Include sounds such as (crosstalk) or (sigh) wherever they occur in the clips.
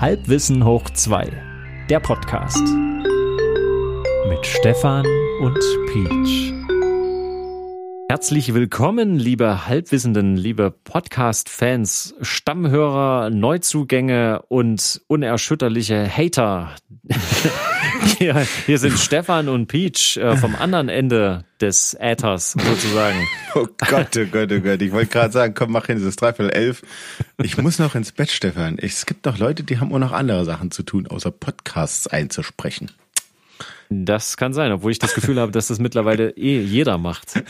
Halbwissen hoch 2, der Podcast. Mit Stefan und Peach. Herzlich willkommen, liebe Halbwissenden, liebe Podcast-Fans, Stammhörer, Neuzugänge und unerschütterliche Hater. (laughs) (laughs) hier, hier, sind Stefan und Peach äh, vom anderen Ende des Äthers sozusagen. (laughs) Oh Gott, oh Gott, oh Gott. Ich wollte gerade sagen, komm, mach hin, es ist dreiviertel elf. Ich muss noch ins Bett, Stefan. Es gibt doch Leute, die haben auch noch andere Sachen zu tun, außer Podcasts einzusprechen. Das kann sein, obwohl ich das Gefühl habe, dass das mittlerweile eh jeder macht.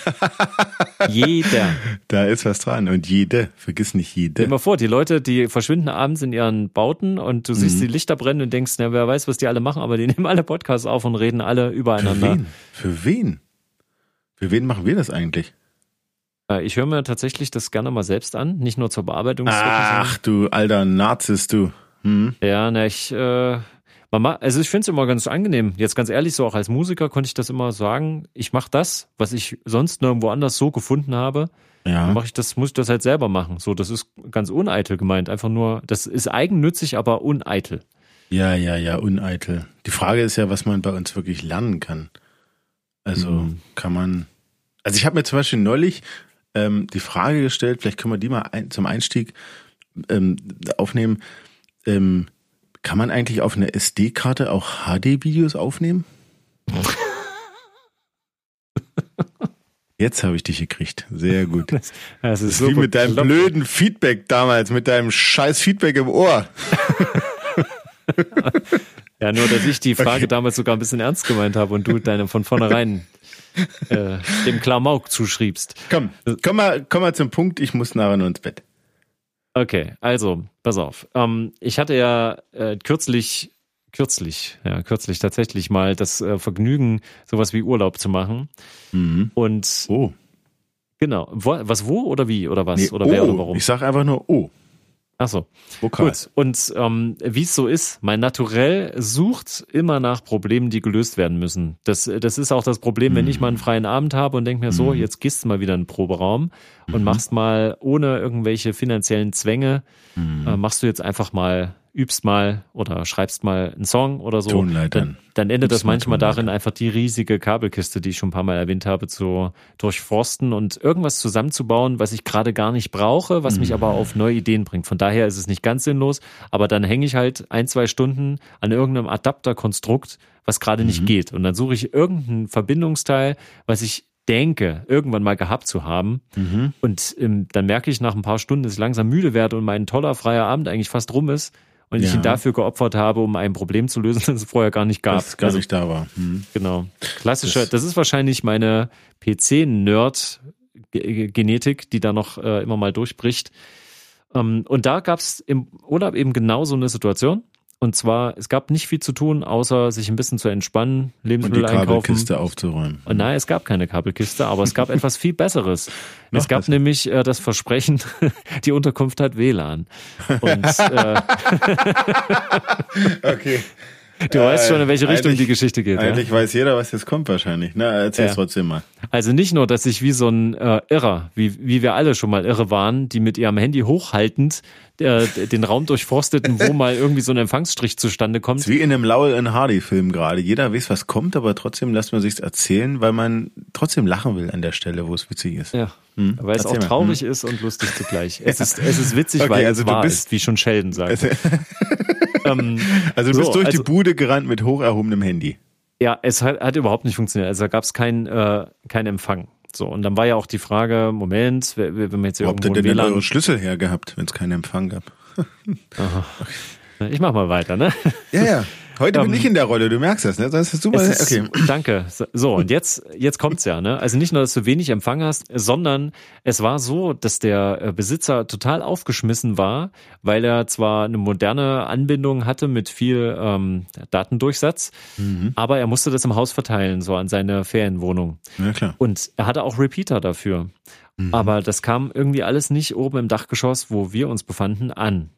jeder. Da ist was dran. Und jede, vergiss nicht jede. Mal vor, die Leute, die verschwinden abends in ihren Bauten und du siehst mhm. die Lichter brennen und denkst, na, wer weiß, was die alle machen, aber die (laughs) nehmen alle Podcasts auf und reden alle übereinander. Für wen? Für wen? Für wen machen wir das eigentlich? Äh, ich höre mir tatsächlich das gerne mal selbst an, nicht nur zur Bearbeitung. Ach du alter Nazis, du. Hm? Ja, na, ich äh, Mama, also ich finde es immer ganz angenehm. Jetzt ganz ehrlich, so auch als Musiker konnte ich das immer sagen. Ich mache das, was ich sonst nirgendwo anders so gefunden habe. Ja. Dann mache ich das, muss ich das halt selber machen. So, das ist ganz uneitel gemeint. Einfach nur, das ist eigennützig, aber uneitel. Ja, ja, ja, uneitel. Die Frage ist ja, was man bei uns wirklich lernen kann. Also mhm. kann man. Also ich habe mir zum Beispiel neulich ähm, die Frage gestellt, vielleicht können wir die mal ein, zum Einstieg ähm, aufnehmen. Ähm, kann man eigentlich auf einer SD-Karte auch HD-Videos aufnehmen? Jetzt habe ich dich gekriegt. Sehr gut. Das, das ist, das wie mit deinem blöden Feedback damals, mit deinem scheiß Feedback im Ohr. ja, nur dass ich die Frage okay. damals sogar ein bisschen ernst gemeint habe und du deine von vornherein (laughs) äh, dem Klamauk zuschriebst. Komm, komm mal, komm mal zum Punkt, ich muss nachher nur ins Bett. Okay, also, pass auf. Ähm, ich hatte ja äh, kürzlich, kürzlich, ja, kürzlich tatsächlich mal das äh, Vergnügen, sowas wie Urlaub zu machen. Mhm. Und oh. Genau. Was wo oder wie oder was? Nee, oder oh. wer oder warum? Ich sag einfach nur oh. Ach so. Vokal. Gut. Und ähm, wie es so ist, mein Naturell sucht immer nach Problemen, die gelöst werden müssen. Das, das ist auch das Problem, mhm. wenn ich mal einen freien Abend habe und denke mir so, mhm. jetzt gehst du mal wieder in den Proberaum und mhm. machst mal ohne irgendwelche finanziellen Zwänge, mhm. äh, machst du jetzt einfach mal übst mal oder schreibst mal einen Song oder so, dann, dann endet das manchmal darin, einfach die riesige Kabelkiste, die ich schon ein paar Mal erwähnt habe, zu durchforsten und irgendwas zusammenzubauen, was ich gerade gar nicht brauche, was mhm. mich aber auf neue Ideen bringt. Von daher ist es nicht ganz sinnlos, aber dann hänge ich halt ein, zwei Stunden an irgendeinem Adapterkonstrukt, was gerade mhm. nicht geht. Und dann suche ich irgendein Verbindungsteil, was ich denke, irgendwann mal gehabt zu haben. Mhm. Und ähm, dann merke ich nach ein paar Stunden, dass ich langsam müde werde und mein toller freier Abend eigentlich fast rum ist und ja. ich ihn dafür geopfert habe, um ein Problem zu lösen, (laughs) das es vorher gar nicht gab. Das gar also, nicht da war. Hm. Genau. Klassischer, das, das ist wahrscheinlich meine PC-Nerd-Genetik, die da noch äh, immer mal durchbricht. Ähm, und da gab es im Urlaub eben genau so eine Situation. Und zwar, es gab nicht viel zu tun, außer sich ein bisschen zu entspannen, Lebensmittel und die einkaufen. Kabelkiste aufzuräumen. Und nein, es gab keine Kabelkiste, aber es gab (laughs) etwas viel Besseres. es gab besser. nämlich äh, das Versprechen, (laughs) die Unterkunft hat WLAN. Und, (laughs) äh, okay. Du äh, weißt schon, in welche Richtung die Geschichte geht. Eigentlich ja? weiß jeder, was jetzt kommt wahrscheinlich. Na, erzähl ja. trotzdem mal. Also nicht nur, dass ich wie so ein äh, Irrer, wie, wie wir alle schon mal irre waren, die mit ihrem Handy hochhaltend äh, den Raum durchforsteten, wo mal irgendwie so ein Empfangsstrich zustande kommt. wie in einem Laurel and Hardy Film gerade. Jeder weiß, was kommt, aber trotzdem lässt man sich's erzählen, weil man trotzdem lachen will an der Stelle, wo es witzig ist. Ja. Hm? Weil es auch mal. traurig hm? ist und lustig zugleich. Es (laughs) ist, es ist witzig, okay, weil also es wahr bist, ist, wie schon Sheldon sagt. (laughs) ähm, (laughs) also du bist so, durch also, die Bude gerannt mit hoch erhobenem Handy. Ja, es hat, hat überhaupt nicht funktioniert. Also da gab es keinen äh, kein Empfang. So, und dann war ja auch die Frage, Moment, wenn wir jetzt irgendwo Habt ihr denn eure Schlüssel hergehabt, wenn es keinen Empfang gab? Ich mach mal weiter, ne? Ja, ja. (laughs) Heute bin ähm, ich in der Rolle, du merkst das, ne? Das ist super. Ist, okay. (laughs) Danke. So, und jetzt, jetzt kommt's ja, ne? Also nicht nur, dass du wenig Empfang hast, sondern es war so, dass der äh, Besitzer total aufgeschmissen war, weil er zwar eine moderne Anbindung hatte mit viel ähm, Datendurchsatz, mhm. aber er musste das im Haus verteilen, so an seine Ferienwohnung. Ja, klar. Und er hatte auch Repeater dafür. Mhm. Aber das kam irgendwie alles nicht oben im Dachgeschoss, wo wir uns befanden, an.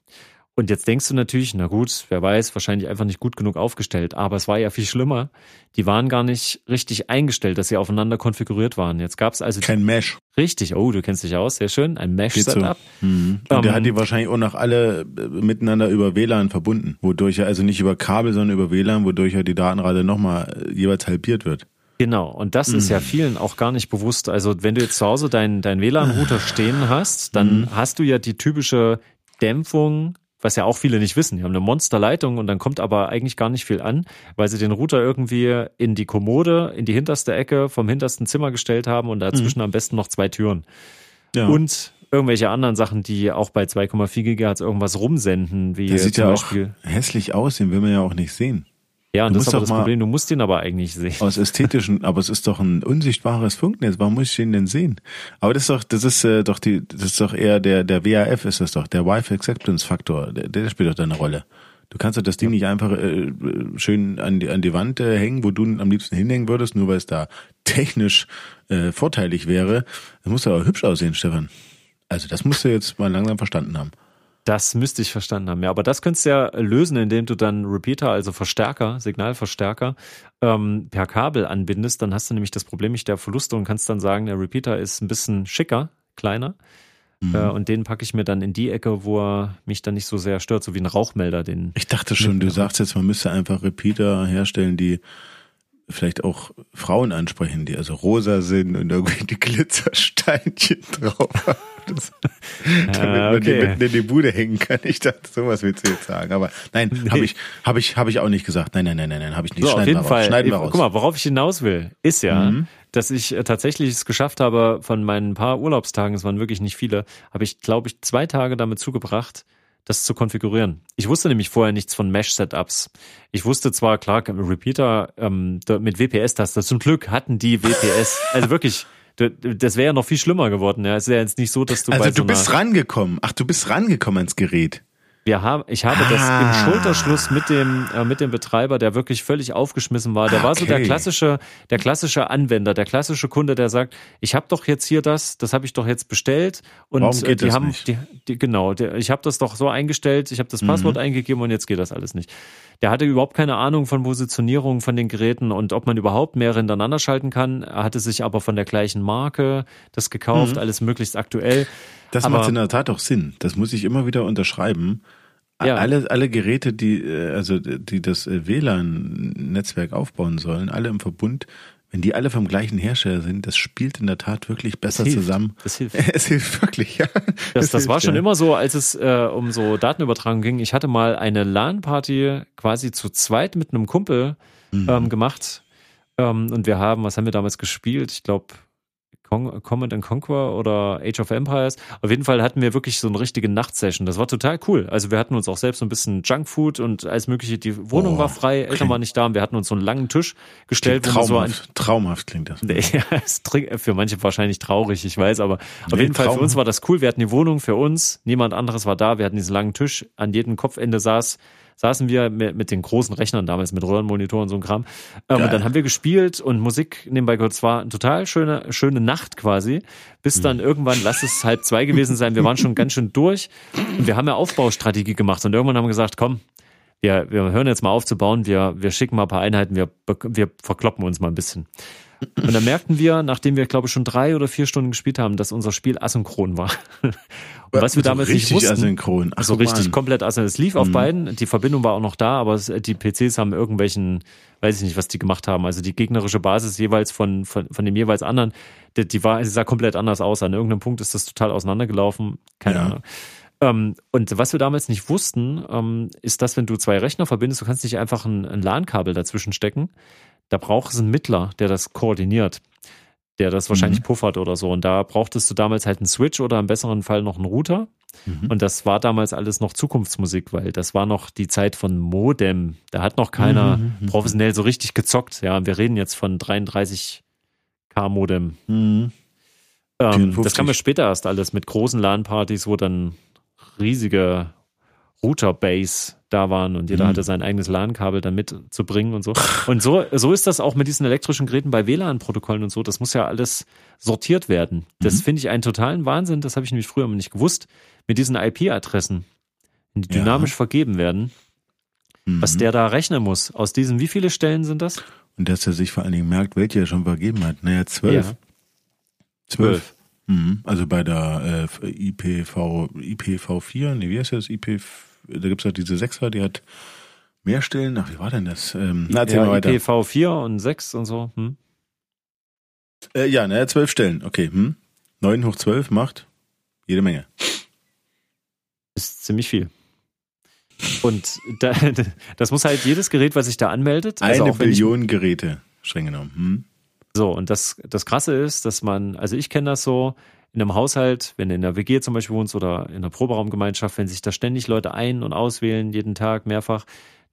Und jetzt denkst du natürlich, na gut, wer weiß, wahrscheinlich einfach nicht gut genug aufgestellt. Aber es war ja viel schlimmer. Die waren gar nicht richtig eingestellt, dass sie aufeinander konfiguriert waren. Jetzt gab es also kein Mesh. Richtig. Oh, du kennst dich aus, sehr schön. Ein Mesh-Setup. So. Mhm. Und um, der hat die wahrscheinlich auch noch alle äh, miteinander über WLAN verbunden, wodurch er also nicht über Kabel, sondern über WLAN, wodurch er die Datenrate nochmal äh, jeweils halbiert wird. Genau, und das mhm. ist ja mhm. vielen auch gar nicht bewusst. Also wenn du jetzt zu Hause deinen dein WLAN-Router stehen hast, dann mhm. hast du ja die typische Dämpfung was ja auch viele nicht wissen. Die haben eine Monsterleitung und dann kommt aber eigentlich gar nicht viel an, weil sie den Router irgendwie in die Kommode, in die hinterste Ecke vom hintersten Zimmer gestellt haben und dazwischen mhm. am besten noch zwei Türen. Ja. Und irgendwelche anderen Sachen, die auch bei 2,4 Gigahertz irgendwas rumsenden, wie das sieht ja Beispiel. auch hässlich aus, den will man ja auch nicht sehen. Ja, und du das ist aber das Problem, du musst ihn aber eigentlich sehen. Aus ästhetischen, aber es ist doch ein unsichtbares Funknetz, warum muss ich ihn denn sehen? Aber das ist doch, das ist äh, doch die, das ist doch eher der, der WAF ist das doch, der Wi-Fi Acceptance Faktor, der, der spielt doch da eine Rolle. Du kannst doch das Ding nicht einfach äh, schön an die, an die Wand äh, hängen, wo du am liebsten hinhängen würdest, nur weil es da technisch äh, vorteilig wäre. Das muss aber hübsch aussehen, Stefan. Also das musst du jetzt mal langsam verstanden haben. Das müsste ich verstanden haben. Ja, aber das könntest du ja lösen, indem du dann Repeater, also Verstärker, Signalverstärker, ähm, per Kabel anbindest. Dann hast du nämlich das Problem nicht der Verluste und kannst dann sagen, der Repeater ist ein bisschen schicker, kleiner. Mhm. Äh, und den packe ich mir dann in die Ecke, wo er mich dann nicht so sehr stört, so wie ein Rauchmelder. Den ich dachte schon, du sagst jetzt, man müsste einfach Repeater herstellen, die vielleicht auch Frauen ansprechen, die also rosa sind und irgendwie die Glitzersteinchen drauf haben. Das, (laughs) damit ah, okay. man die mitten in die Bude hängen kann. Ich dachte, sowas willst du jetzt sagen. Aber nein, nee. habe ich, habe ich, habe ich auch nicht gesagt. Nein, nein, nein, nein, nein, habe ich nicht. So, auf jeden Fall. Schneiden wir raus. Guck mal, worauf ich hinaus will, ist ja, mhm. dass ich äh, tatsächlich es geschafft habe, von meinen paar Urlaubstagen, es waren wirklich nicht viele, habe ich, glaube ich, zwei Tage damit zugebracht, das zu konfigurieren. Ich wusste nämlich vorher nichts von Mesh-Setups. Ich wusste zwar, klar, Repeater ähm, mit WPS-Taste. Zum Glück hatten die WPS. Also wirklich, das wäre ja noch viel schlimmer geworden. Ja, es ist ja jetzt nicht so, dass du also du so bist rangekommen. Ach, du bist rangekommen ans Gerät. Wir haben, ich habe ah. das im ah. Schulterschluss mit dem äh, mit dem Betreiber, der wirklich völlig aufgeschmissen war. Der okay. war so der klassische, der klassische Anwender, der klassische Kunde, der sagt, ich habe doch jetzt hier das, das habe ich doch jetzt bestellt und Warum geht die das haben, nicht? Die, die, genau, der, ich habe das doch so eingestellt, ich habe das Passwort mhm. eingegeben und jetzt geht das alles nicht. Der hatte überhaupt keine Ahnung von Positionierung von den Geräten und ob man überhaupt mehrere hintereinander schalten kann. Er hatte sich aber von der gleichen Marke das gekauft, mhm. alles möglichst aktuell. Das aber, macht in der Tat auch Sinn. Das muss ich immer wieder unterschreiben. Ja. Alle, alle Geräte, die, äh, also, die das äh, WLAN-Netzwerk aufbauen sollen, alle im Verbund, wenn die alle vom gleichen Hersteller sind, das spielt in der Tat wirklich besser das zusammen. Das hilft. (laughs) Es hilft wirklich, ja. Das, das, war schon ja. immer so, als es äh, um so Datenübertragung ging. Ich hatte mal eine LAN-Party quasi zu zweit mit einem Kumpel mhm. ähm, gemacht. Ähm, und wir haben, was haben wir damals gespielt? Ich glaube, Command and Conquer oder Age of Empires. Auf jeden Fall hatten wir wirklich so eine richtige Nachtsession. Das war total cool. Also wir hatten uns auch selbst so ein bisschen Junkfood und alles mögliche. Die Wohnung oh, war frei, Eltern waren nicht da und wir hatten uns so einen langen Tisch gestellt. Traumhaft, so traumhaft klingt das. (laughs) Ja, ist für manche wahrscheinlich traurig, ich weiß, aber nee, auf jeden Fall für uns war das cool. Wir hatten die Wohnung für uns, niemand anderes war da. Wir hatten diesen langen Tisch. An jedem Kopfende saß saßen wir mit, mit den großen Rechnern damals, mit Röhrenmonitoren und so ein Kram. Ähm, und dann haben wir gespielt und Musik nebenbei gehört. Es war eine total schöne, schöne Nacht quasi, bis dann mhm. irgendwann, lass es halb zwei gewesen sein, wir waren schon ganz schön durch und wir haben ja Aufbaustrategie gemacht und irgendwann haben wir gesagt, komm, wir, wir hören jetzt mal auf zu bauen, wir, wir schicken mal ein paar Einheiten, wir, wir verkloppen uns mal ein bisschen. Und dann merkten wir, nachdem wir, glaube ich, schon drei oder vier Stunden gespielt haben, dass unser Spiel asynchron war. Und was wir damals nicht wussten, asynchron. Ach, so richtig Mann. komplett asynchron. Es lief mhm. auf beiden, die Verbindung war auch noch da, aber die PCs haben irgendwelchen, weiß ich nicht, was die gemacht haben. Also die gegnerische Basis jeweils von, von, von dem jeweils anderen, die, die war, sie sah komplett anders aus. An irgendeinem Punkt ist das total auseinandergelaufen. Keine ja. Ahnung. Ähm, und was wir damals nicht wussten, ähm, ist, dass wenn du zwei Rechner verbindest, du kannst nicht einfach ein, ein LAN-Kabel dazwischen stecken, da braucht es einen Mittler, der das koordiniert, der das wahrscheinlich mhm. puffert oder so. Und da brauchtest du damals halt einen Switch oder im besseren Fall noch einen Router. Mhm. Und das war damals alles noch Zukunftsmusik, weil das war noch die Zeit von Modem. Da hat noch keiner mhm. mhm. professionell so richtig gezockt. Ja, wir reden jetzt von 33K Modem. Mhm. Ähm, das kam ja später erst alles mit großen LAN-Partys, wo dann riesige Router-Base da waren und jeder mhm. hatte sein eigenes LAN-Kabel dann mitzubringen und so. Und so, so ist das auch mit diesen elektrischen Geräten bei WLAN-Protokollen und so. Das muss ja alles sortiert werden. Das mhm. finde ich einen totalen Wahnsinn. Das habe ich nämlich früher nicht gewusst. Mit diesen IP-Adressen. die dynamisch ja. vergeben werden, mhm. was der da rechnen muss. Aus diesen, wie viele Stellen sind das? Und dass er sich vor allen Dingen merkt, welche er schon vergeben hat. Naja, zwölf. Ja. Zwölf. Mhm. Also bei der äh, IPV, IPv4, nee, wie heißt das? IP, da gibt's halt diese Sechser, die hat mehr Stellen. Ach, wie war denn das? Ähm, na, erzähl ja, mal weiter. IPv4 und 6 und so. Hm? Äh, ja, naja, zwölf Stellen. Okay. Hm? 9 hoch 12 macht jede Menge. Ist ziemlich viel. Und da, (laughs) das muss halt jedes Gerät, was sich da anmeldet. Also Eine Billion ich, Geräte, streng genommen. Hm? So, und das, das Krasse ist, dass man, also ich kenne das so, in einem Haushalt, wenn du in der WG zum Beispiel wohnst oder in einer Proberaumgemeinschaft, wenn sich da ständig Leute ein- und auswählen, jeden Tag mehrfach,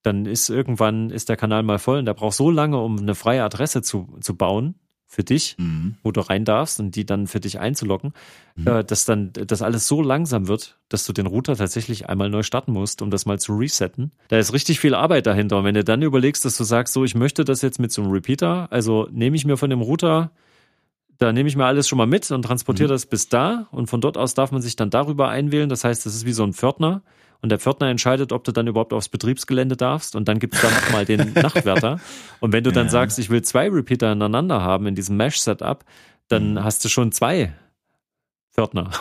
dann ist irgendwann ist der Kanal mal voll und der braucht so lange, um eine freie Adresse zu, zu bauen, für dich, mhm. wo du rein darfst und die dann für dich einzulocken, mhm. äh, dass dann das alles so langsam wird, dass du den Router tatsächlich einmal neu starten musst, um das mal zu resetten. Da ist richtig viel Arbeit dahinter. Und wenn du dann überlegst, dass du sagst, so, ich möchte das jetzt mit so einem Repeater, also nehme ich mir von dem Router, da nehme ich mir alles schon mal mit und transportiere mhm. das bis da und von dort aus darf man sich dann darüber einwählen. Das heißt, das ist wie so ein Pförtner und der Pförtner entscheidet, ob du dann überhaupt aufs Betriebsgelände darfst und dann gibt es da nochmal den (laughs) Nachtwärter. Und wenn du dann ja. sagst, ich will zwei Repeater ineinander haben in diesem Mesh-Setup, dann mhm. hast du schon zwei Pförtner. (laughs)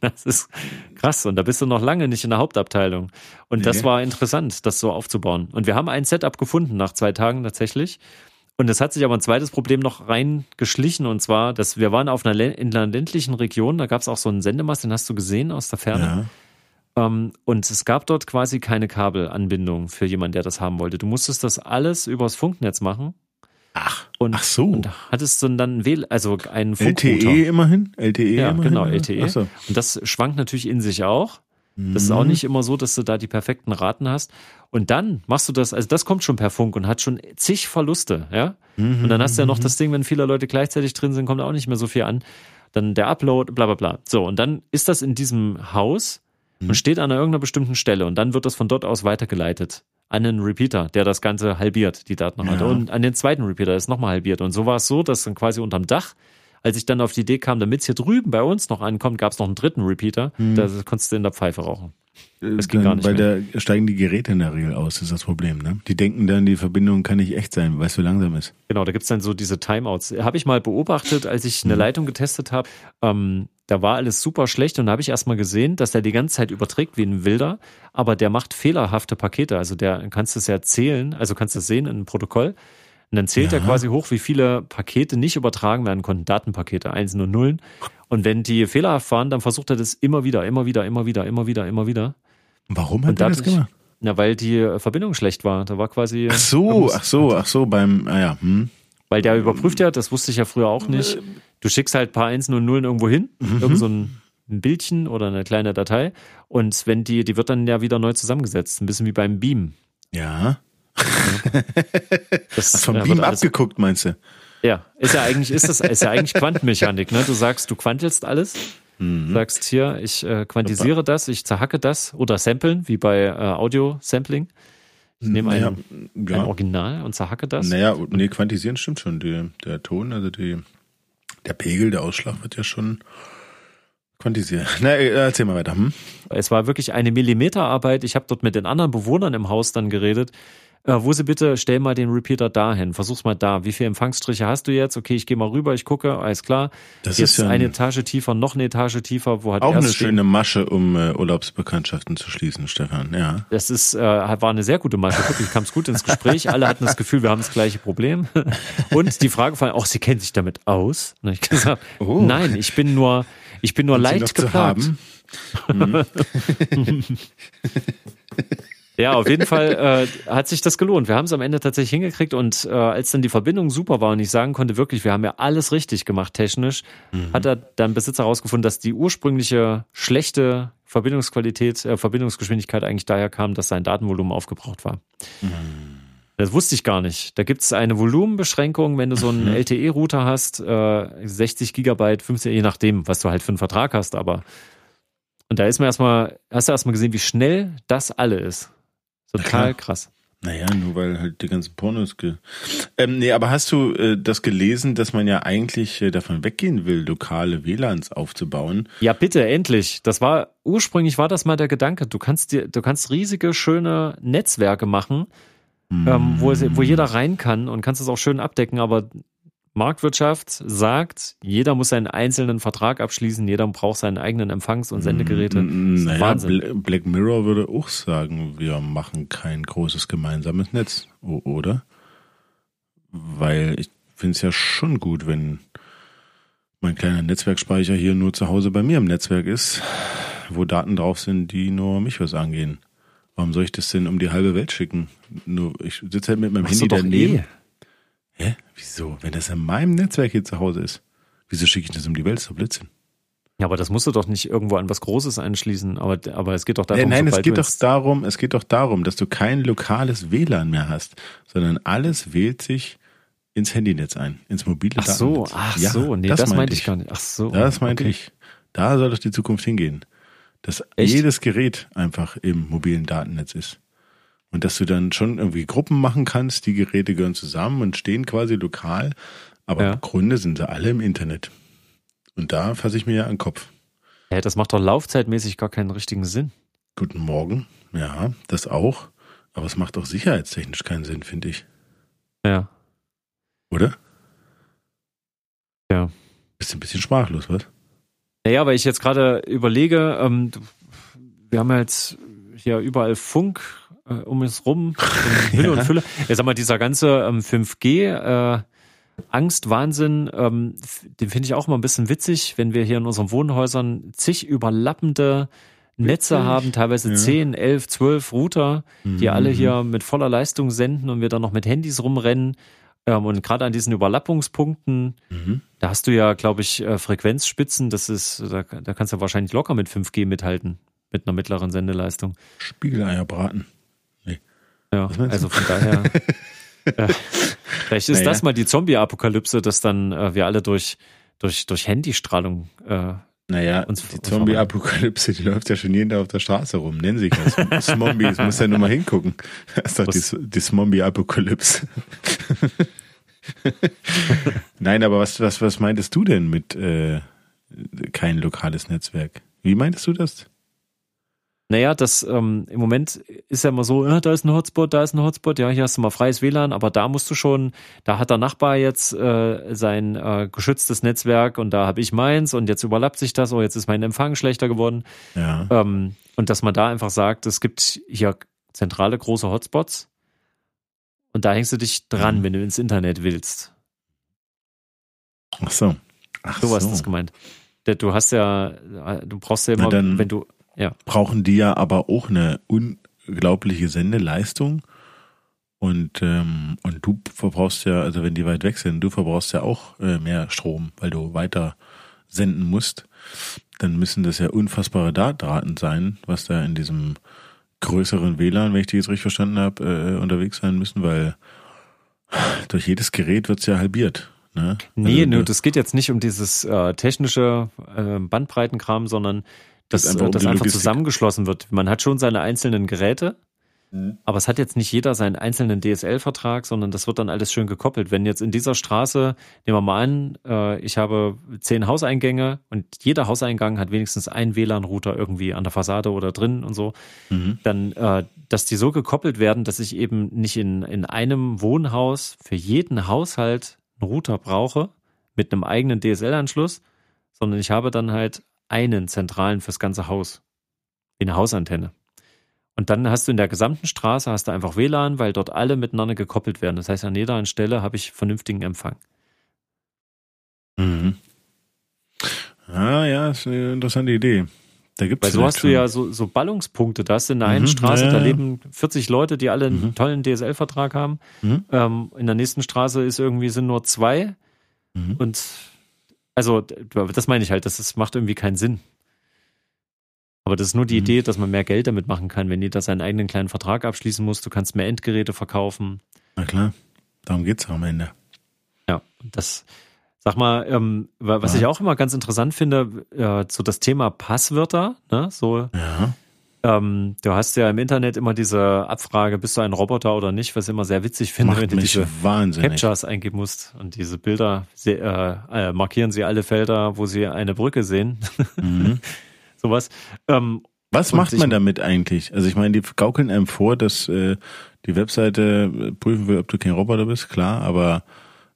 Das ist krass. Und da bist du noch lange nicht in der Hauptabteilung. Und nee. das war interessant, das so aufzubauen. Und wir haben ein Setup gefunden nach zwei Tagen tatsächlich. Und es hat sich aber ein zweites Problem noch reingeschlichen. Und zwar, dass wir waren auf einer, in einer ländlichen Region, da gab es auch so einen Sendemast, den hast du gesehen aus der Ferne. Ja. Ähm, und es gab dort quasi keine Kabelanbindung für jemanden, der das haben wollte. Du musstest das alles übers Funknetz machen. Ach, und, ach so. Und hattest du dann Wähl also einen Funkrouter. LTE immerhin? LTE ja, immerhin? genau, LTE. So. Und das schwankt natürlich in sich auch. Das ist auch mhm. nicht immer so, dass du da die perfekten Raten hast. Und dann machst du das, also das kommt schon per Funk und hat schon zig Verluste, ja. Und dann hast du ja noch mhm. das Ding, wenn viele Leute gleichzeitig drin sind, kommt auch nicht mehr so viel an. Dann der Upload, bla bla bla. So, und dann ist das in diesem Haus mhm. und steht an irgendeiner bestimmten Stelle und dann wird das von dort aus weitergeleitet an einen Repeater, der das Ganze halbiert, die Datenrate. Ja. Und an den zweiten Repeater ist nochmal halbiert. Und so war es so, dass dann quasi unterm Dach, als ich dann auf die Idee kam, damit es hier drüben bei uns noch ankommt, gab es noch einen dritten Repeater. Mhm. Da konntest du in der Pfeife rauchen. Das ging gar nicht Weil mehr. da steigen die Geräte in der Regel aus, ist das Problem. Ne? Die denken dann, die Verbindung kann nicht echt sein, weil es so langsam ist. Genau, da gibt's dann so diese Timeouts. Habe ich mal beobachtet, als ich eine mhm. Leitung getestet habe. Ähm, da war alles super schlecht und da habe ich erstmal gesehen, dass der die ganze Zeit überträgt wie ein Wilder, aber der macht fehlerhafte Pakete. Also der kannst du es ja zählen, also kannst du es sehen in einem Protokoll. Und dann zählt ja. er quasi hoch, wie viele Pakete nicht übertragen werden konnten, Datenpakete, Einsen und Nullen. Und wenn die fehlerhaft waren, dann versucht er das immer wieder, immer wieder, immer wieder, immer wieder, immer wieder. Warum hat er das gemacht? Na, weil die Verbindung schlecht war. Da war quasi. Ach so, ach so, ach so, beim, ah ja, hm. Weil der überprüft ja, das wusste ich ja früher auch nicht. Du schickst halt ein paar Einsen und Nullen irgendwo hin, mhm. irgend so ein, ein Bildchen oder eine kleine Datei. Und wenn die, die wird dann ja wieder neu zusammengesetzt. Ein bisschen wie beim Beam. Ja. (laughs) Das, Hast vom Beam abgeguckt, meinst du? Ja, ist ja eigentlich, ist das, ist ja eigentlich Quantenmechanik, ne? Du sagst, du quantelst alles. Mhm. Sagst hier, ich äh, quantisiere Super. das, ich zerhacke das oder samplen, wie bei äh, Audio-Sampling. Ich nehme naja, ein, ja. ein Original und zerhacke das. Naja, nee, quantisieren stimmt schon. Die, der Ton, also die, der Pegel, der Ausschlag wird ja schon quantisiert. Na, äh, erzähl mal weiter. Hm? Es war wirklich eine Millimeterarbeit. Ich habe dort mit den anderen Bewohnern im Haus dann geredet äh, wo sie bitte, stell mal den Repeater dahin, versuch's mal da. Wie viele Empfangsstriche hast du jetzt? Okay, ich gehe mal rüber, ich gucke, alles klar. Das jetzt ist ja eine Etage tiefer, noch eine Etage tiefer, wo hat Auch eine stehen. schöne Masche, um äh, Urlaubsbekanntschaften zu schließen, Stefan, ja. Das ist, äh, war eine sehr gute Masche, wirklich, kam es gut ins Gespräch. Alle hatten das Gefühl, wir haben das gleiche Problem. (laughs) Und die Frage vor allem, auch sie kennt sich damit aus. Und ich gesagt, oh. nein, ich bin nur, ich bin nur Und leicht geplagt. (laughs) (laughs) Ja, auf jeden Fall äh, hat sich das gelohnt. Wir haben es am Ende tatsächlich hingekriegt und äh, als dann die Verbindung super war und ich sagen konnte, wirklich, wir haben ja alles richtig gemacht technisch, mhm. hat er dann Besitzer herausgefunden, dass die ursprüngliche schlechte Verbindungsqualität, äh, Verbindungsgeschwindigkeit eigentlich daher kam, dass sein Datenvolumen aufgebraucht war. Mhm. Das wusste ich gar nicht. Da gibt es eine Volumenbeschränkung, wenn du so einen mhm. LTE-Router hast, äh, 60 Gigabyte, 15, je nachdem, was du halt für einen Vertrag hast, aber und da ist mir erstmal, hast du erstmal gesehen, wie schnell das alle ist. Total krass. Naja, nur weil halt die ganzen Pornos. Ge ähm, nee, aber hast du äh, das gelesen, dass man ja eigentlich äh, davon weggehen will, lokale WLANs aufzubauen? Ja, bitte, endlich. Das war, ursprünglich war das mal der Gedanke. Du kannst dir, du kannst riesige, schöne Netzwerke machen, mm. ähm, wo, wo jeder rein kann und kannst es auch schön abdecken, aber Marktwirtschaft sagt, jeder muss seinen einzelnen Vertrag abschließen, jeder braucht seinen eigenen Empfangs- und Sendegeräte. Naja, Wahnsinn. Black Mirror würde auch sagen, wir machen kein großes gemeinsames Netz, oder? Weil ich finde es ja schon gut, wenn mein kleiner Netzwerkspeicher hier nur zu Hause bei mir im Netzwerk ist, wo Daten drauf sind, die nur mich was angehen. Warum soll ich das denn um die halbe Welt schicken? Nur ich sitze halt mit meinem Machst Handy daneben. Eh. Hä? Wieso? Wenn das in meinem Netzwerk hier zu Hause ist, wieso schicke ich das um die Welt zu Blitzen? Ja, aber das musst du doch nicht irgendwo an was Großes einschließen. Aber, aber es geht doch darum, nein, nein es geht doch darum, es geht doch darum, dass du kein lokales WLAN mehr hast, sondern alles wählt sich ins Handynetz ein, ins mobile Ach so, ach ja, so, nee, das, das meinte ich gar nicht. Ach so. Das meinte okay. ich. Da soll doch die Zukunft hingehen. Dass Echt? jedes Gerät einfach im mobilen Datennetz ist. Und dass du dann schon irgendwie Gruppen machen kannst, die Geräte gehören zusammen und stehen quasi lokal, aber ja. im Grunde sind sie alle im Internet. Und da fasse ich mir ja an den Kopf. Ja, das macht doch laufzeitmäßig gar keinen richtigen Sinn. Guten Morgen. Ja, das auch. Aber es macht auch sicherheitstechnisch keinen Sinn, finde ich. Ja. Oder? Ja. Bist du ein bisschen sprachlos, was? Naja, weil ich jetzt gerade überlege, ähm, wir haben ja jetzt hier überall Funk äh, um uns rum, in (laughs) Hülle ja. und Fülle. Ja, sag mal, dieser ganze ähm, 5G, äh, Angst, Wahnsinn, ähm, den finde ich auch immer ein bisschen witzig, wenn wir hier in unseren Wohnhäusern zig überlappende Netze Witzig. haben, teilweise ja. 10, 11, 12 Router, die mhm. alle hier mit voller Leistung senden und wir dann noch mit Handys rumrennen. Ähm, und gerade an diesen Überlappungspunkten, mhm. da hast du ja, glaube ich, äh, Frequenzspitzen, das ist, da, da kannst du wahrscheinlich locker mit 5G mithalten, mit einer mittleren Sendeleistung. Spiegeleier braten. Ja, also von daher. (laughs) äh, vielleicht ist naja. das mal die Zombie-Apokalypse, dass dann äh, wir alle durch, durch, durch Handystrahlung äh, naja, uns, die Zombie-Apokalypse, die läuft ja schon jeden Tag auf der Straße rum. Nennen sie das. (laughs) Zombie, das muss ja nur mal hingucken. Das ist doch die, die Zombie-Apokalypse. (laughs) Nein, aber was, was, was meintest du denn mit äh, kein lokales Netzwerk? Wie meintest du das? Naja, das ähm, im Moment ist ja immer so, ja, da ist ein Hotspot, da ist ein Hotspot, ja, hier hast du mal freies WLAN, aber da musst du schon, da hat der Nachbar jetzt äh, sein äh, geschütztes Netzwerk und da habe ich meins und jetzt überlappt sich das, oh, jetzt ist mein Empfang schlechter geworden. Ja. Ähm, und dass man da einfach sagt, es gibt hier zentrale große Hotspots und da hängst du dich dran, mhm. wenn du ins Internet willst. Ach so. Ach so. So was ist das gemeint. Du hast ja, du brauchst ja immer, wenn du ja. brauchen die ja aber auch eine unglaubliche Sendeleistung. Und, ähm, und du verbrauchst ja, also wenn die weit weg sind, du verbrauchst ja auch äh, mehr Strom, weil du weiter senden musst. Dann müssen das ja unfassbare Daten sein, was da in diesem größeren WLAN, wenn ich die jetzt richtig verstanden habe, äh, unterwegs sein müssen, weil durch jedes Gerät wird's ja halbiert. Ne? Nee, also, das geht jetzt nicht um dieses äh, technische äh, Bandbreitenkram, sondern dass das einfach, das einfach zusammengeschlossen wird. Man hat schon seine einzelnen Geräte, mhm. aber es hat jetzt nicht jeder seinen einzelnen DSL-Vertrag, sondern das wird dann alles schön gekoppelt. Wenn jetzt in dieser Straße, nehmen wir mal an, äh, ich habe zehn Hauseingänge und jeder Hauseingang hat wenigstens einen WLAN-Router irgendwie an der Fassade oder drin und so, mhm. dann, äh, dass die so gekoppelt werden, dass ich eben nicht in, in einem Wohnhaus für jeden Haushalt einen Router brauche mit einem eigenen DSL-Anschluss, sondern ich habe dann halt einen zentralen fürs ganze Haus. Wie eine Hausantenne. Und dann hast du in der gesamten Straße hast du einfach WLAN, weil dort alle miteinander gekoppelt werden. Das heißt, an jeder Stelle habe ich vernünftigen Empfang. Mhm. Ah, ja, ist eine interessante Idee. Da gibt's Weil so hast schon. du ja so, so Ballungspunkte. Da hast du in der einen mhm, Straße, ja, ja. da leben 40 Leute, die alle einen mhm. tollen DSL-Vertrag haben. Mhm. Ähm, in der nächsten Straße ist irgendwie sind nur zwei. Mhm. Und also, das meine ich halt, das ist, macht irgendwie keinen Sinn. Aber das ist nur die mhm. Idee, dass man mehr Geld damit machen kann, wenn jeder seinen eigenen kleinen Vertrag abschließen muss. Du kannst mehr Endgeräte verkaufen. Na klar, darum geht's am Ende. Ja, das, sag mal, ähm, was ja. ich auch immer ganz interessant finde, äh, so das Thema Passwörter, ne, so. Ja. Ähm, du hast ja im Internet immer diese Abfrage, bist du ein Roboter oder nicht, was ich immer sehr witzig finde, Macht wenn du diese wahnsinnig. Captchas eingeben musst und diese Bilder sie, äh, äh, markieren sie alle Felder, wo sie eine Brücke sehen. Mhm. (laughs) Sowas. Ähm, Was macht man damit eigentlich? Also ich meine, die gaukeln einem vor, dass äh, die Webseite äh, prüfen will, ob du kein Roboter bist, klar, aber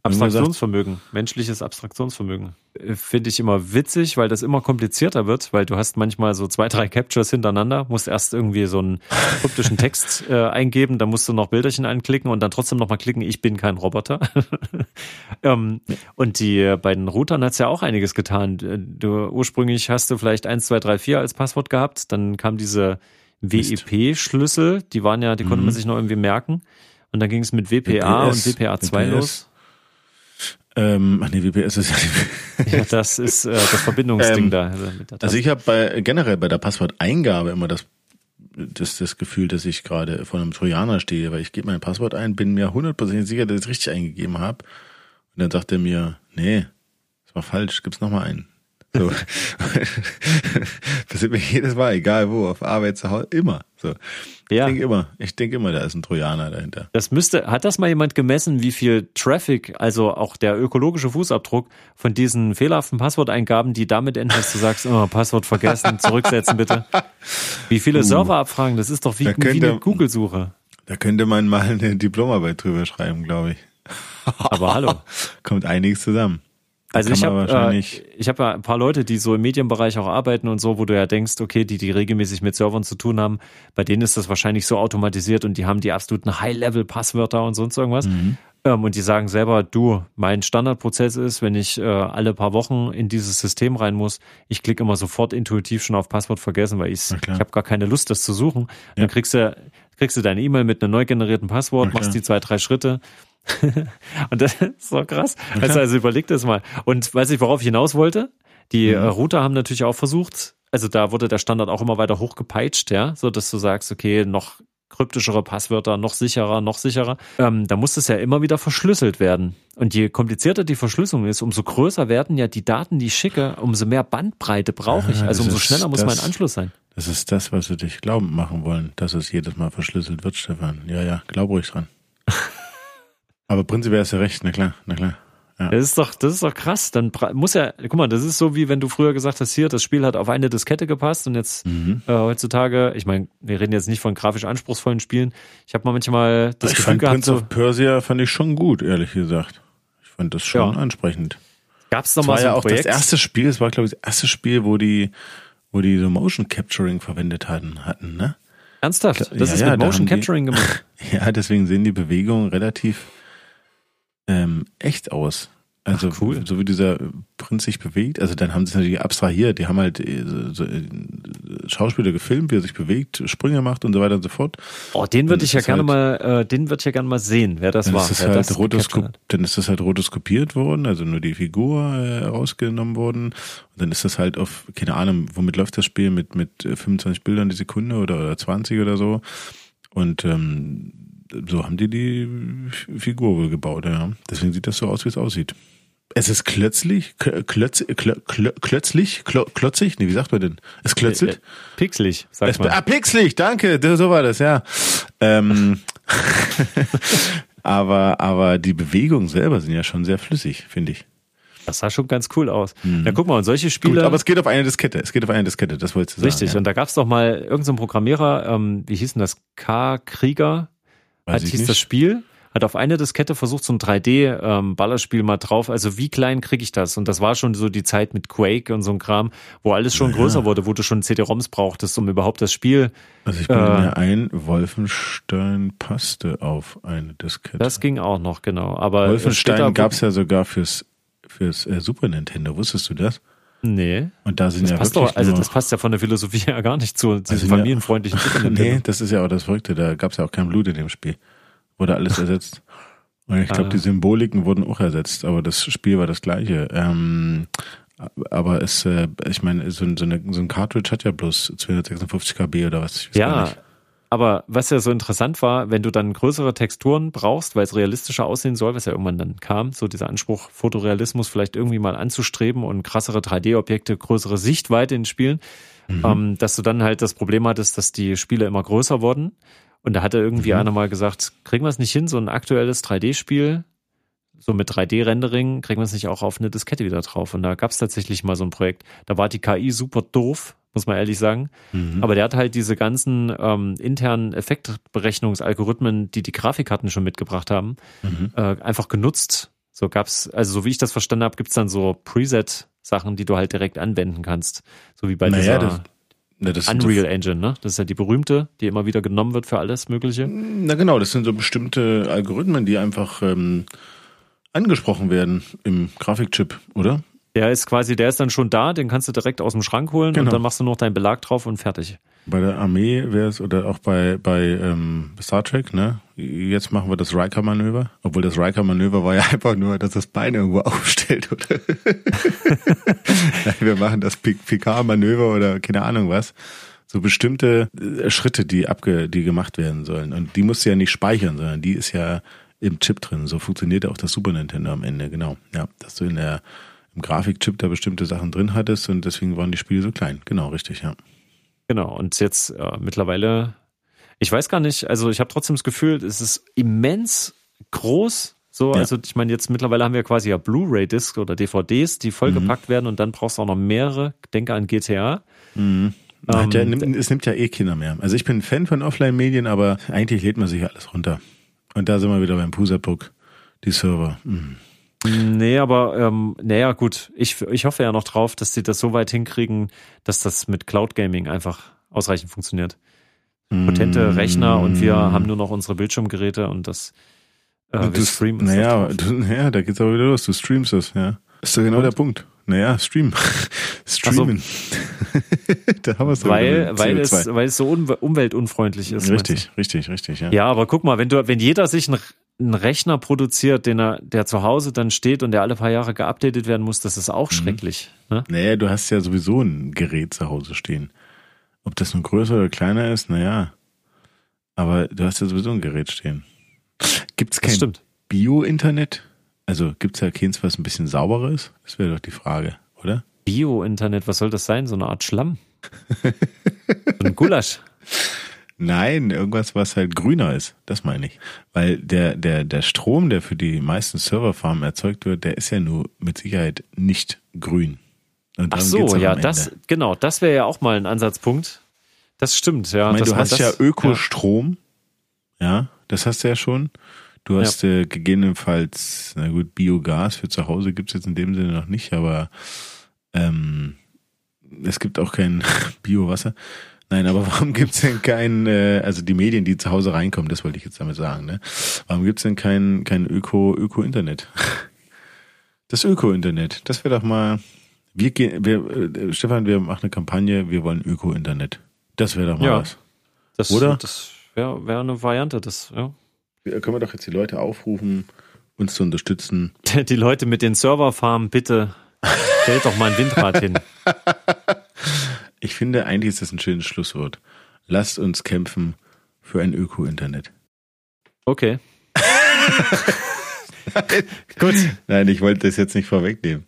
Abstraktionsvermögen, menschliches Abstraktionsvermögen. Äh, Finde ich immer witzig, weil das immer komplizierter wird, weil du hast manchmal so zwei, drei Captures hintereinander, musst erst irgendwie so einen kryptischen Text (laughs) äh, eingeben, dann musst du noch Bilderchen anklicken und dann trotzdem nochmal klicken, ich bin kein Roboter. (laughs) ähm, und die äh, bei den Routern hat's ja auch einiges getan. Äh, Du ursprünglich hast du vielleicht 1, 2, 3, 4 als Passwort gehabt, dann kam diese Mist. WEP-Schlüssel, die waren ja, die konnte man Mhm. sich noch irgendwie merken. Und dann ging es mit WPA WPS, und WPA2 WPS. los. Ähm, ach nee, WPS ist (laughs) ja das ist äh, das Verbindungsding Ähm, da. der Also ich habe bei generell bei der Passworteingabe immer das, das, das Gefühl, dass ich gerade vor einem Trojaner stehe, weil ich gebe mein Passwort ein, bin mir hundertprozentig sicher, dass ich es richtig eingegeben habe. Und dann sagt er mir, nee, das war falsch, gib's nochmal ein. So. (laughs) Passiert mir jedes Mal, egal wo, auf Arbeit, zu Hause, immer. So. Ja. Ich denke immer, ich denke immer, da ist ein Trojaner dahinter. Das müsste, hat das mal jemand gemessen, wie viel Traffic, also auch der ökologische Fußabdruck von diesen fehlerhaften Passworteingaben, die damit enden, dass du sagst, oh, Passwort vergessen, (laughs) zurücksetzen bitte. Wie viele Serverabfragen, das ist doch wie, Da wie könnte- eine Google-Suche. Da könnte man mal eine Diplomarbeit drüber schreiben, glaube ich. Aber hallo. (laughs) Kommt einiges zusammen. Also ich habe äh, ich habe ja ein paar Leute, die so im Medienbereich auch arbeiten und so, wo du ja denkst, okay, die die regelmäßig mit Servern zu tun haben, bei denen ist das wahrscheinlich so automatisiert und die haben die absoluten High-Level-Passwörter und sonst irgendwas. Mhm. Ähm, und die sagen selber, du, mein Standardprozess ist, wenn ich äh, alle paar Wochen in dieses System rein muss, ich klicke immer sofort intuitiv schon auf Passwort vergessen, weil ich klar. habe gar keine Lust, das zu suchen. Dann kriegst du kriegst du deine E-Mail mit einem neu generierten Passwort, klar. machst die zwei, drei Schritte (laughs) und das ist so krass. Also, also überleg das mal. Und weiß ich, worauf ich hinaus wollte? Die Mhm. äh, Router haben natürlich auch versucht, also da wurde der Standard auch immer weiter hochgepeitscht, ja, so dass du sagst, okay, noch kryptischere Passwörter, noch sicherer, noch sicherer. Ähm, da muss es ja immer wieder verschlüsselt werden. Und je komplizierter die Verschlüsselung ist, umso größer werden ja die Daten, die ich schicke, umso mehr Bandbreite brauche ich. Ja, Also umso ist schneller muss mein das- Anschluss sein. Das ist das, was sie dich glauben machen wollen, dass es jedes Mal verschlüsselt wird, Stefan. Ja, ja, glaub ruhig dran. (laughs) Aber prinzipiell hast du recht, na klar, na klar. Ja. Das ist doch, das ist doch krass. Dann muss ja, guck mal, das ist so wie wenn du früher gesagt hast, hier, das Spiel hat auf eine Diskette gepasst und jetzt Mhm. äh, heutzutage, ich meine, wir reden jetzt nicht von grafisch anspruchsvollen Spielen. Ich habe mal manchmal das ich Gefühl fand gehabt, Prince so, of Persia fand ich schon gut, ehrlich gesagt. Ich fand das schon Ja. ansprechend. gab's doch Das mal war so ja ein auch Projekt. das erste Spiel, es war glaube ich das erste Spiel, wo die wo die so Motion Capturing verwendet hatten, hatten, ne? Ernsthaft? Das Ja, ist ja, mit Motion haben die- Capturing gemacht. (laughs) Ja, deswegen sehen die Bewegungen relativ ähm, echt aus. Also Ach, cool. so wie dieser Prinz sich bewegt, also dann haben sie es natürlich abstrahiert, die haben halt äh, so, äh, Schauspieler gefilmt, wie er sich bewegt, Sprünge macht und so weiter und so fort. Oh, den würde ich ja gerne halt- mal, äh, den würde ich ja gerne mal sehen, wer das Dann war. ist, das halt das dann ist das halt rotoskopiert worden, also nur die Figur äh, rausgenommen worden. Und dann ist das halt auf, keine Ahnung, womit läuft das Spiel? Mit, mit äh, 25 Bildern die Sekunde oder, oder 20 oder so. Und ähm, so haben die die Figur wohl gebaut, ja. Deswegen sieht das so aus, wie es aussieht. Es ist klötzlich, klö- klötz, klö, klö, klötzlich, klö, klotzig, nee, wie sagt man denn? Es klötzelt? Äh, Pixelig, sag Es, mal. ah, pixelig, danke, so war das, ja. Ähm, (laughs) aber, aber die Bewegungen selber sind ja schon sehr flüssig, finde ich. Das sah schon ganz cool aus. Ja, guck mal, und solche Spiele. Mhm. Gut, aber es geht auf eine Diskette. Es geht auf eine Diskette, das wolltest du sagen. Richtig, ja. und da gab's doch mal irgendeinen so Programmierer, ähm, wie hieß denn das? K. Weiß hat, hieß nicht. das Spiel, hat auf eine Diskette versucht, so ein 3D-Ballerspiel mal drauf. Also wie klein kriege ich das? Und das war schon so die Zeit mit Quake und so ein Kram, wo alles schon Ja. größer wurde, wo du schon CD-ROMs brauchtest, um überhaupt das Spiel. Also ich bilde äh, mir ein, Wolfenstein passte auf eine Diskette. Das ging auch noch, genau. Aber Wolfenstein später- gab's ja sogar fürs, fürs äh, Super Nintendo, wusstest du das? Nee. Und da sind Das ja passt wirklich doch, also das passt ja von der Philosophie (laughs) her gar nicht zu Also ja- familienfreundlichen Super (laughs) Nee, das ist ja auch das Verrückte, da gab's ja auch kein Blut in dem Spiel. Wurde alles (laughs) ersetzt. Und ich glaube, Ah. die Symboliken wurden auch ersetzt, aber das Spiel war das gleiche. Ähm, aber es, äh, ich meine, so, ein- so, eine, so ein Cartridge hat ja bloß 256 KB oder was. Ich weiß gar Ja, nicht. Aber was ja so interessant war, wenn du dann größere Texturen brauchst, weil es realistischer aussehen soll, was ja irgendwann dann kam, so dieser Anspruch, Fotorealismus vielleicht irgendwie mal anzustreben und krassere 3D-Objekte, größere Sichtweite in Spielen, mhm. ähm, dass du dann halt das Problem hattest, dass die Spiele immer größer wurden. Und da hatte irgendwie mhm. einer mal gesagt, kriegen wir es nicht hin, so ein aktuelles 3D-Spiel, so mit 3D-Rendering, kriegen wir es nicht auch auf eine Diskette wieder drauf. Und da gab es tatsächlich mal so ein Projekt. Da war die KI super doof, muss man ehrlich sagen. Mhm. Aber der hat halt diese ganzen ähm, internen Effektberechnungsalgorithmen, die die Grafikkarten schon mitgebracht haben, mhm. äh, einfach genutzt. So gab's, also so wie ich das verstanden habe, gibt's dann so Preset-Sachen, die du halt direkt anwenden kannst. So wie bei naja, dieser das Unreal Engine, ne? Das ist ja die berühmte, die immer wieder genommen wird für alles Mögliche. Na genau, das sind so bestimmte Algorithmen, die einfach ähm, angesprochen werden im Grafikchip, oder? Der ist quasi, der ist dann schon da, den kannst du direkt aus dem Schrank holen genau. und dann machst du noch deinen Belag drauf und fertig. Bei der Armee wäre es, oder auch bei, bei ähm, Star Trek, ne? Jetzt machen wir das Riker-Manöver. Obwohl das Riker-Manöver war ja (laughs) einfach nur, dass das Bein irgendwo (laughs) aufstellt, oder? (laughs) wir machen das Picard-Manöver oder keine Ahnung was. So bestimmte äh, Schritte, die abge, die gemacht werden sollen. Und die musst du ja nicht speichern, sondern die ist ja im Chip drin. So funktioniert auch das Super Nintendo am Ende, genau. Ja, dass du in der Grafikchip da bestimmte Sachen drin hattest und deswegen waren die Spiele so klein. Genau, richtig, ja. Genau, und jetzt äh, mittlerweile, ich weiß gar nicht, also ich habe trotzdem das Gefühl, es ist immens groß. So, ja. also ich meine, jetzt mittlerweile haben wir quasi ja Blu-ray-Discs oder DVDs, die vollgepackt mhm. werden und dann brauchst du auch noch mehrere. Denke an GTA. Mhm. Ähm, ja, es nimmt ja eh Kinder mehr. Also ich bin Fan von Offline-Medien, aber eigentlich lädt man sich alles runter. Und da sind wir wieder beim Pusapuck, die Server. Mhm. Nee, aber ähm, naja, gut. Ich, ich hoffe ja noch drauf, dass sie das so weit hinkriegen, dass das mit Cloud Gaming einfach ausreichend funktioniert. Potente mm. Rechner und wir haben nur noch unsere Bildschirmgeräte und das äh, wir streamen. Naja, du, naja, da geht's aber wieder los. Du streamst das, ja. ist doch genau und? der Punkt. Naja, stream. (laughs) Streamen. So. (laughs) da haben wir es weil, weil es, weil es so umweltunfreundlich ist. Richtig, richtig, richtig, ja. Ja, aber guck mal, wenn du, wenn jeder sich ein einen Rechner produziert, den er, der zu Hause dann steht und der alle paar Jahre geupdatet werden muss, das ist auch mhm. schrecklich. Ne? Naja, du hast ja sowieso ein Gerät zu Hause stehen. Ob das nun größer oder kleiner ist, naja. Aber du hast ja sowieso ein Gerät stehen. Gibt's kein Bio-Internet? Also gibt's ja keins, was ein bisschen sauberer ist? Das wäre doch die Frage, oder? Bio-Internet, was soll das sein? So eine Art Schlamm? (laughs) so ein Gulasch. Nein, irgendwas, was halt grüner ist. Das meine ich. Weil der, der, der Strom, der für die meisten Serverfarmen erzeugt wird, der ist ja nur mit Sicherheit nicht grün. Ach so, ja, das, genau, das wäre ja auch mal ein Ansatzpunkt. Das stimmt, ja. Ich meine, du hast das, ja Ökostrom. Ja. ja, das hast du ja schon. Du hast ja. äh, gegebenenfalls, na gut, Biogas für zu Hause gibt's jetzt in dem Sinne noch nicht, aber ähm, es gibt auch kein (laughs) Biowasser. Nein, aber warum gibt's denn kein, äh, also die Medien, die zu Hause reinkommen, das wollte ich jetzt damit sagen, ne? Warum gibt's denn kein, kein Öko, Öko-Internet? (laughs) Das Öko-Internet, das wäre doch mal, wir gehen, wir, äh, Stefan, wir machen eine Kampagne, wir wollen Öko-Internet. Das wäre doch mal ja, was. Das, Oder? Das wäre wär eine Variante, das, ja. Wir, können wir doch jetzt die Leute aufrufen, uns zu unterstützen. (laughs) Die Leute mit den Serverfarmen, bitte, stellt doch mal ein Windrad hin. (laughs) Ich finde, eigentlich ist das ein schönes Schlusswort. Lasst uns kämpfen für ein Öko-Internet. Okay. (laughs) Gut. Nein, ich wollte das jetzt nicht vorwegnehmen.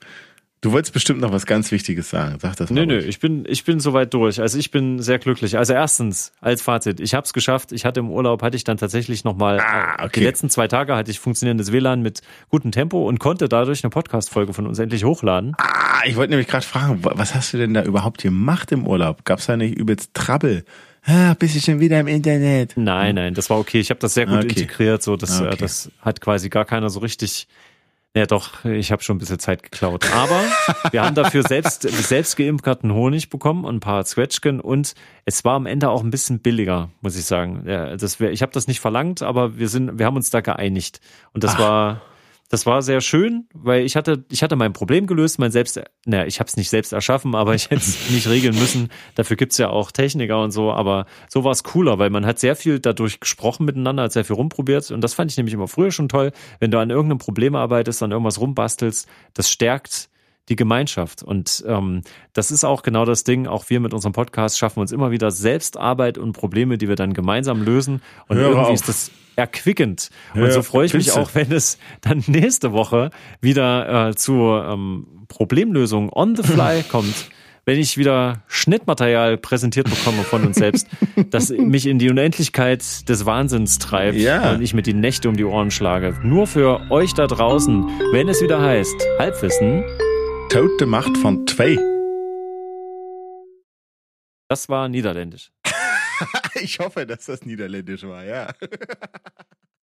Du wolltest bestimmt noch was ganz Wichtiges sagen. Sag das mal. Nö, nö, ich bin, ich bin soweit durch. Also ich bin sehr glücklich. Also erstens, als Fazit, ich habe es geschafft. Ich hatte im Urlaub, hatte ich dann tatsächlich nochmal, ah, okay. die letzten zwei Tage hatte ich funktionierendes WLAN mit gutem Tempo und konnte dadurch eine Podcast-Folge von uns endlich hochladen. Ah, ich wollte nämlich gerade fragen, was hast du denn da überhaupt gemacht im Urlaub? Gab's da nicht übelst Trouble? Ah, bist du schon wieder im Internet? Nein, nein, das war okay. Ich habe das sehr gut okay. integriert. So, das, äh, okay. das hat quasi gar keiner so richtig ja, doch, ich habe schon ein bisschen Zeit geklaut. Aber (laughs) wir haben dafür selbst, selbst geimkerten Honig bekommen und ein paar Zwetschgen und es war am Ende auch ein bisschen billiger, muss ich sagen. Ja, das ich habe das nicht verlangt, aber wir sind, wir haben uns da geeinigt. Und das Ach. war das war sehr schön, weil ich hatte, ich hatte mein Problem gelöst, mein selbst, naja, ich habe es nicht selbst erschaffen, aber ich hätte es (laughs) nicht regeln müssen. Dafür gibt's ja auch Techniker und so, aber so war es cooler, weil man hat sehr viel dadurch gesprochen miteinander, hat sehr viel rumprobiert und das fand ich nämlich immer früher schon toll, wenn du an irgendeinem Problem arbeitest, an irgendwas rumbastelst, das stärkt die Gemeinschaft. Und ähm, das ist auch genau das Ding. Auch wir mit unserem Podcast schaffen uns immer wieder Selbstarbeit und Probleme, die wir dann gemeinsam lösen. Und Hör irgendwie auf. ist das erquickend. Ja, und so freue ich mich auch, wenn es dann nächste Woche wieder äh, zu ähm, Problemlösungen on the fly (laughs) kommt. Wenn ich wieder Schnittmaterial präsentiert bekomme von uns selbst, (laughs) das mich in die Unendlichkeit des Wahnsinns treibt ja. und ich mir die Nächte um die Ohren schlage. Nur für euch da draußen, wenn es wieder heißt, Halbwissen tote Macht von Twee. Das war niederländisch. (laughs) ich hoffe, dass das niederländisch war, ja. (laughs)